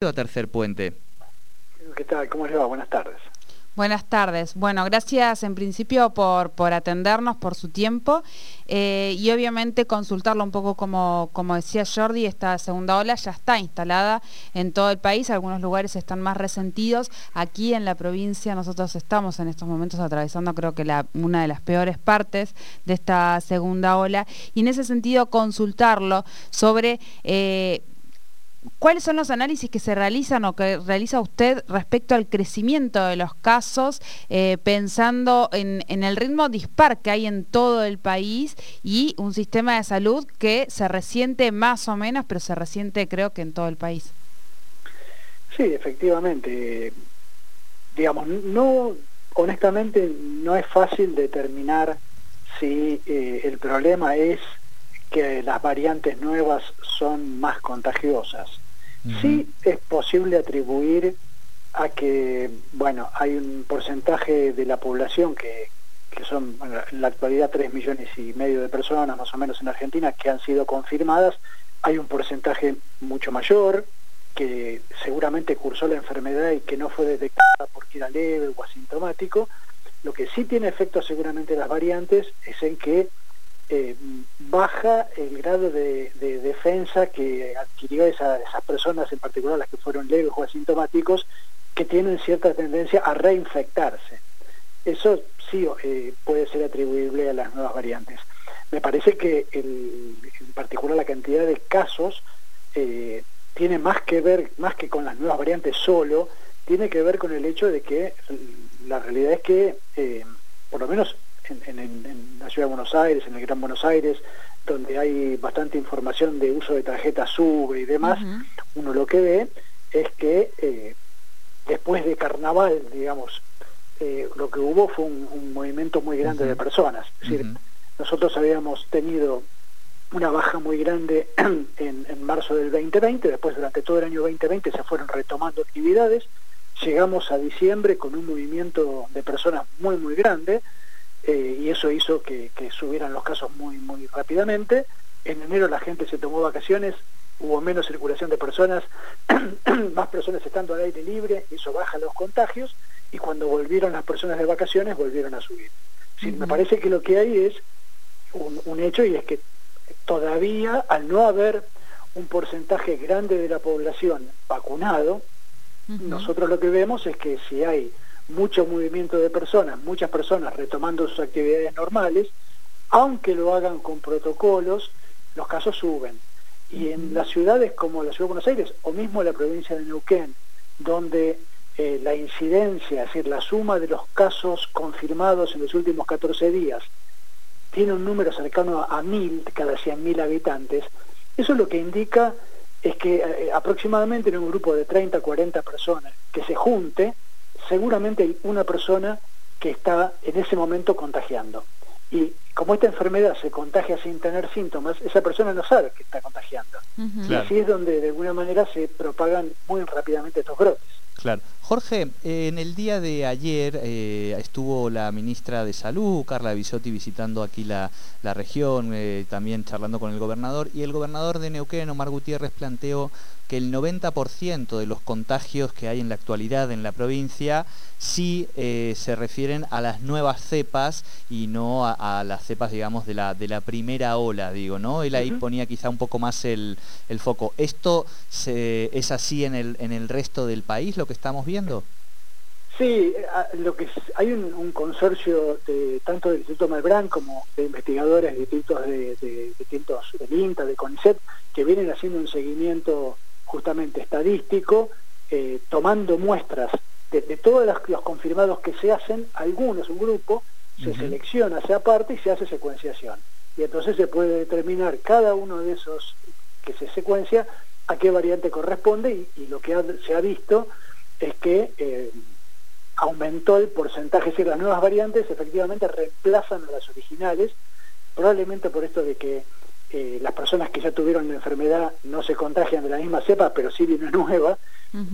Tercer Puente. ¿Qué tal? ¿Cómo le va? Buenas tardes. Buenas tardes. Bueno, gracias en principio por, por atendernos, por su tiempo eh, y obviamente consultarlo un poco como, como decía Jordi, esta segunda ola ya está instalada en todo el país, algunos lugares están más resentidos. Aquí en la provincia nosotros estamos en estos momentos atravesando creo que la, una de las peores partes de esta segunda ola y en ese sentido consultarlo sobre... Eh, ¿Cuáles son los análisis que se realizan o que realiza usted respecto al crecimiento de los casos, eh, pensando en, el ritmo dispar que hay en todo el país y un sistema de salud que se resiente más o menos, pero se resiente creo que en todo el país? Sí, efectivamente. Digamos, no, honestamente no es fácil determinar si eh, el problema es que las variantes nuevas son más contagiosas. Sí es posible atribuir a que, bueno, hay un porcentaje de la población que, que son en la actualidad 3 millones y medio de personas más o menos en Argentina que han sido confirmadas, hay un porcentaje mucho mayor que seguramente cursó la enfermedad y que no fue detectada porque era leve o asintomático. Lo que sí tiene efecto seguramente las variantes es en que eh, baja el grado de, defensa que adquirió esas personas, en particular las que fueron leves o asintomáticos, que tienen cierta tendencia a reinfectarse. Eso sí eh, puede ser atribuible a las nuevas variantes. Me parece que en particular la cantidad de casos eh, tiene más que ver, más que con las nuevas variantes solo, tiene que ver con el hecho de que la realidad es que, por lo menos en, la ciudad de Buenos Aires, en el Gran Buenos Aires, donde hay bastante información de uso de tarjetas SUBE y demás, uno lo que ve es que eh, después de carnaval, digamos, eh, lo que hubo fue un, movimiento muy grande de personas. Es decir, nosotros habíamos tenido una baja muy grande en, en, marzo del 2020, después durante todo el año 2020 se fueron retomando actividades, llegamos a diciembre con un movimiento de personas muy, muy grande, eh, y eso hizo que, subieran los casos muy, muy rápidamente. En enero la gente se tomó vacaciones, hubo menos circulación de personas, más personas estando al aire libre, eso baja los contagios, y cuando volvieron las personas de vacaciones volvieron a subir. Me parece que lo que hay es un, hecho y es que todavía al no haber un porcentaje grande de la población vacunado, nosotros lo que vemos es que si hay mucho movimiento de personas, muchas personas retomando sus actividades normales, aunque lo hagan con protocolos, los casos suben. Y en las ciudades como la Ciudad de Buenos Aires o mismo la provincia de Neuquén, donde eh, la incidencia, es decir, la suma de los casos confirmados en los últimos 14 días, tiene un número cercano a mil cada 100.000 habitantes, eso lo que indica es que eh, aproximadamente en un grupo de 30, 40 personas que se junte, seguramente hay una persona que está en ese momento contagiando. Y como esta enfermedad se contagia sin tener síntomas, esa persona no sabe que está contagiando. Y así es donde de alguna manera se propagan muy rápidamente estos brotes. Claro. Jorge, en el día de ayer eh, estuvo la ministra de Salud, Carla Bisotti, visitando aquí la, región, eh, también charlando con el gobernador, y el gobernador de Neuquén, Omar Gutiérrez, planteó que el 90% de los contagios que hay en la actualidad en la provincia sí eh, se refieren a las nuevas cepas y no a, las cepas, digamos, de la, de la primera ola, digo, ¿no? Él ahí ponía quizá un poco más el, foco. ¿Esto es así en el, en el resto del país, lo que estamos viendo? Sí, lo que hay un, consorcio de, tanto del Instituto Malbrán como de investigadores distintos de, de, distintos del INTA, de CONICET, que vienen haciendo un seguimiento justamente estadístico, eh, tomando muestras de, todos los, confirmados que se hacen, algunos, un grupo, se selecciona, se aparte y se hace secuenciación. Y entonces se puede determinar cada uno de esos que se secuencia a qué variante corresponde y, lo que se ha visto es que eh, aumentó el porcentaje, es decir, las nuevas variantes efectivamente reemplazan a las originales, probablemente por esto de que eh, las personas que ya tuvieron la enfermedad no se contagian de la misma cepa, pero sí de una nueva,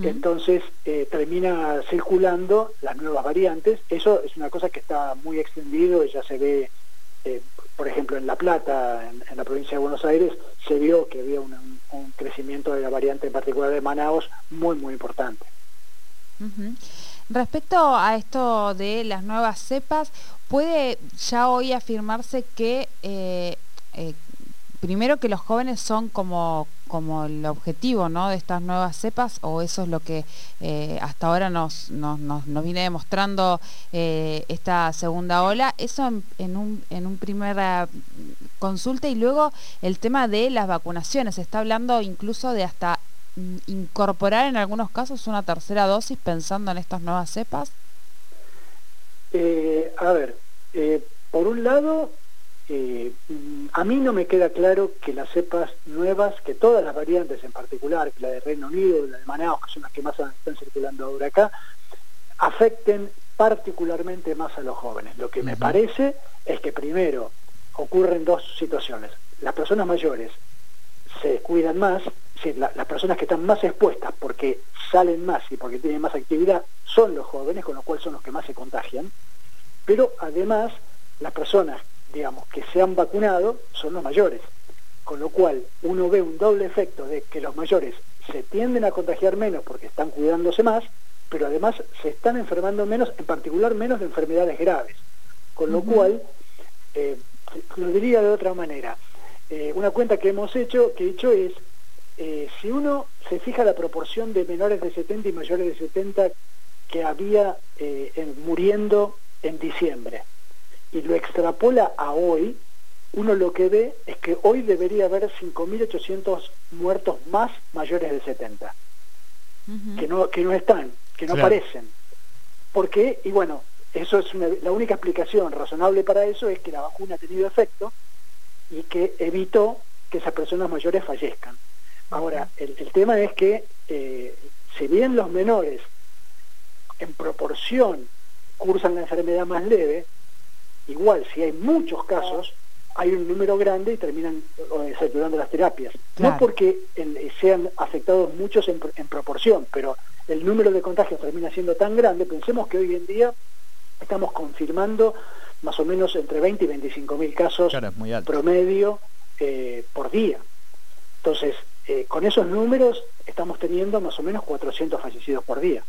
entonces eh, termina circulando las nuevas variantes. Eso es una cosa que está muy extendido y ya se ve, eh, por ejemplo, en La Plata, en, la provincia de Buenos Aires, se vio que había un, un crecimiento de la variante en particular de Manaus muy, muy importante. Respecto a esto de las nuevas cepas, ¿puede ya hoy afirmarse que eh, eh, primero que los jóvenes son como, como el objetivo ¿no? de estas nuevas cepas o eso es lo que eh, hasta ahora nos, nos, nos, viene demostrando esta segunda ola? Eso en, en, un, en un primera consulta y luego el tema de las vacunaciones. Se está hablando incluso de hasta incorporar en algunos casos una tercera dosis pensando en estas nuevas cepas? Eh, a ver, eh, por un lado, eh, a mí no me queda claro que las cepas nuevas, que todas las variantes en particular, que la de Reino Unido, la de Manaus, que son las que más están circulando ahora acá, afecten particularmente más a los jóvenes. Lo que me parece es que primero ocurren dos situaciones. Las personas mayores se cuidan más, las personas que están más expuestas porque salen más y porque tienen más actividad son los jóvenes, con lo cual son los que más se contagian, pero además las personas, digamos, que se han vacunado son los mayores, con lo cual uno ve un doble efecto de que los mayores se tienden a contagiar menos porque están cuidándose más, pero además se están enfermando menos, en particular menos de enfermedades graves, con lo cual, eh, lo diría de otra manera, eh, una cuenta que hemos hecho, que he hecho es, eh, si uno se fija la proporción de menores de 70 y mayores de 70 que había eh, muriendo en diciembre y lo extrapola a hoy, uno lo que ve es que hoy debería haber 5.800 muertos más mayores de 70, que, no, que no están, que no aparecen. ¿Por qué? Y bueno, eso es la única explicación razonable para eso es que la vacuna ha tenido efecto y que evitó que esas personas mayores fallezcan. Ahora, el, tema es que eh, si bien los menores en proporción cursan la enfermedad más leve, igual si hay muchos casos, hay un número grande y terminan eh, saturando las terapias. No porque sean afectados muchos en, proporción, pero el número de contagios termina siendo tan grande, pensemos que hoy en día estamos confirmando más o menos entre 20 y 25 mil casos promedio eh, por día. Entonces, eh, con esos números estamos teniendo más o menos 400 fallecidos por día.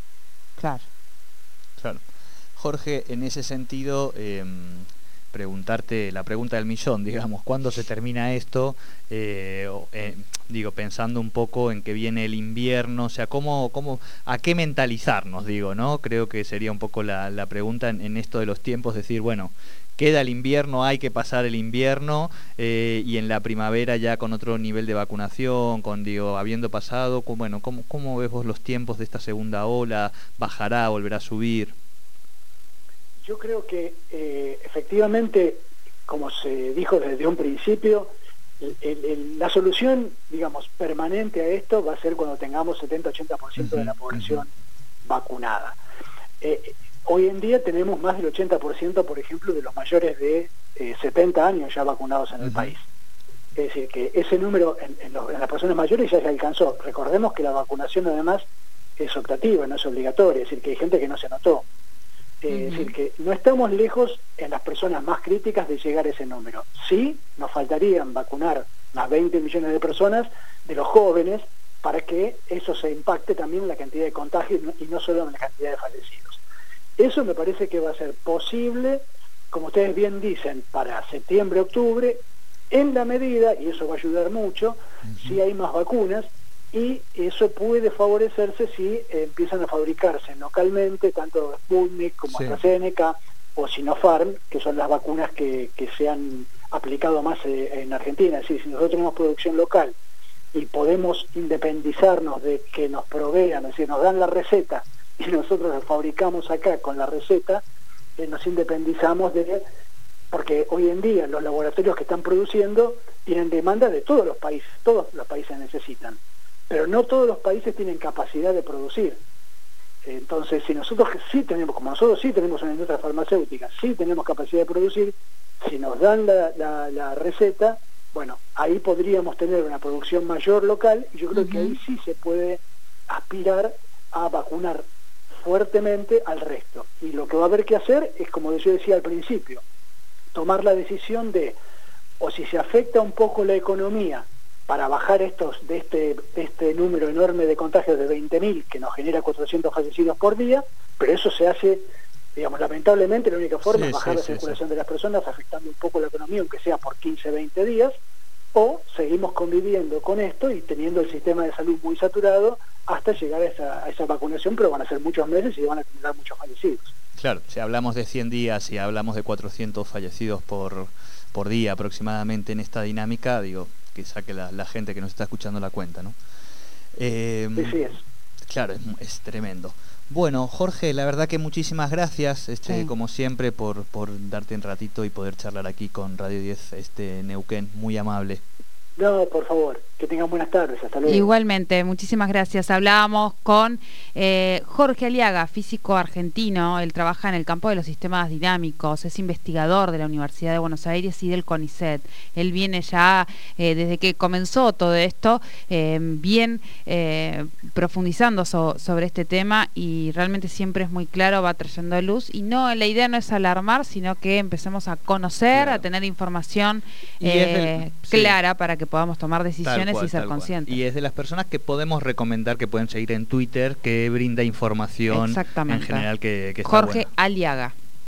Claro. Claro. Jorge, en ese sentido, em, preguntarte la pregunta del millón, digamos, ¿cuándo se termina esto? Eh, eh, digo, pensando un poco en que viene el invierno, o sea, ¿cómo, cómo, ¿a qué mentalizarnos? Digo, ¿no? Creo que sería un poco la, la pregunta en, esto de los tiempos, decir, bueno, queda el invierno, hay que pasar el invierno eh, y en la primavera ya con otro nivel de vacunación, con digo, habiendo pasado, bueno, ¿cómo, ¿cómo ves vos los tiempos de esta segunda ola? ¿Bajará, volverá a subir? Yo creo que eh, efectivamente, como se dijo desde un principio, la solución, digamos, permanente a esto va a ser cuando tengamos 70-80% de la población vacunada. Eh, Hoy en día tenemos más del 80%, por ejemplo, de los mayores de 70 eh, años ya vacunados en el país. Es decir, que ese número en, las personas mayores ya se alcanzó. Recordemos que la vacunación además es optativa, no es obligatoria, es decir, que hay gente que no se anotó. Eh, es decir, que no estamos lejos en las personas más críticas de llegar a ese número. Sí, nos faltarían vacunar más 20 millones de personas, de los jóvenes, para que eso se impacte también en la cantidad de contagios y no solo en la cantidad de fallecidos. Eso me parece que va a ser posible, como ustedes bien dicen, para septiembre, octubre, en la medida, y eso va a ayudar mucho, si hay más vacunas, y eso puede favorecerse si empiezan a fabricarse localmente, tanto Sputnik como AstraZeneca o Sinopharm, que son las vacunas que, se han aplicado más eh, en Argentina. Es decir, si nosotros tenemos producción local y podemos independizarnos de que nos provean, es decir, nos dan la receta y nosotros lo fabricamos acá con la receta, eh, nos independizamos de, porque hoy en día los laboratorios que están produciendo tienen demanda de todos los países, todos los países necesitan, pero no todos los países tienen capacidad de producir. Entonces, si nosotros sí tenemos, como nosotros sí tenemos una industria farmacéutica, sí tenemos capacidad de producir, si nos dan la, receta, bueno, ahí podríamos tener una producción mayor local y yo creo que ahí sí se puede aspirar a vacunar fuertemente al resto. Y lo que va a haber que hacer es, como yo decía al principio, tomar la decisión de, o si se afecta un poco la economía para bajar estos de este, este número enorme de contagios de 20.000 que nos genera 400 fallecidos por día, pero eso se hace, digamos, lamentablemente la única forma es bajar la circulación de las personas, afectando un poco la economía, aunque sea por 15, 20 días, o seguimos conviviendo con esto y teniendo el sistema de salud muy saturado hasta llegar a esa, a esa vacunación, pero van a ser muchos meses y van a tener muchos fallecidos. Claro, si hablamos de 100 días y hablamos de 400 fallecidos por, por día aproximadamente en esta dinámica, digo, que saque la, gente que nos está escuchando la cuenta, ¿no? Eh, sí, es. Claro, es, tremendo. Bueno, Jorge, la verdad que muchísimas gracias, este, como siempre, por, por darte un ratito y poder charlar aquí con Radio 10 este, Neuquén, muy amable. No, por favor, que tengan buenas tardes, hasta luego. Igualmente, muchísimas gracias. Hablábamos con eh, Jorge Aliaga, físico argentino. Él trabaja en el campo de los sistemas dinámicos, es investigador de la Universidad de Buenos Aires y del CONICET. Él viene ya eh, desde que comenzó todo esto, eh, bien profundizando sobre este tema y realmente siempre es muy claro, va trayendo luz. Y no, la idea no es alarmar, sino que empecemos a conocer, a tener información clara para que podamos tomar decisiones y ser. Y es de las personas que podemos recomendar que pueden seguir en Twitter, que brinda información en general que, que Jorge Aliaga.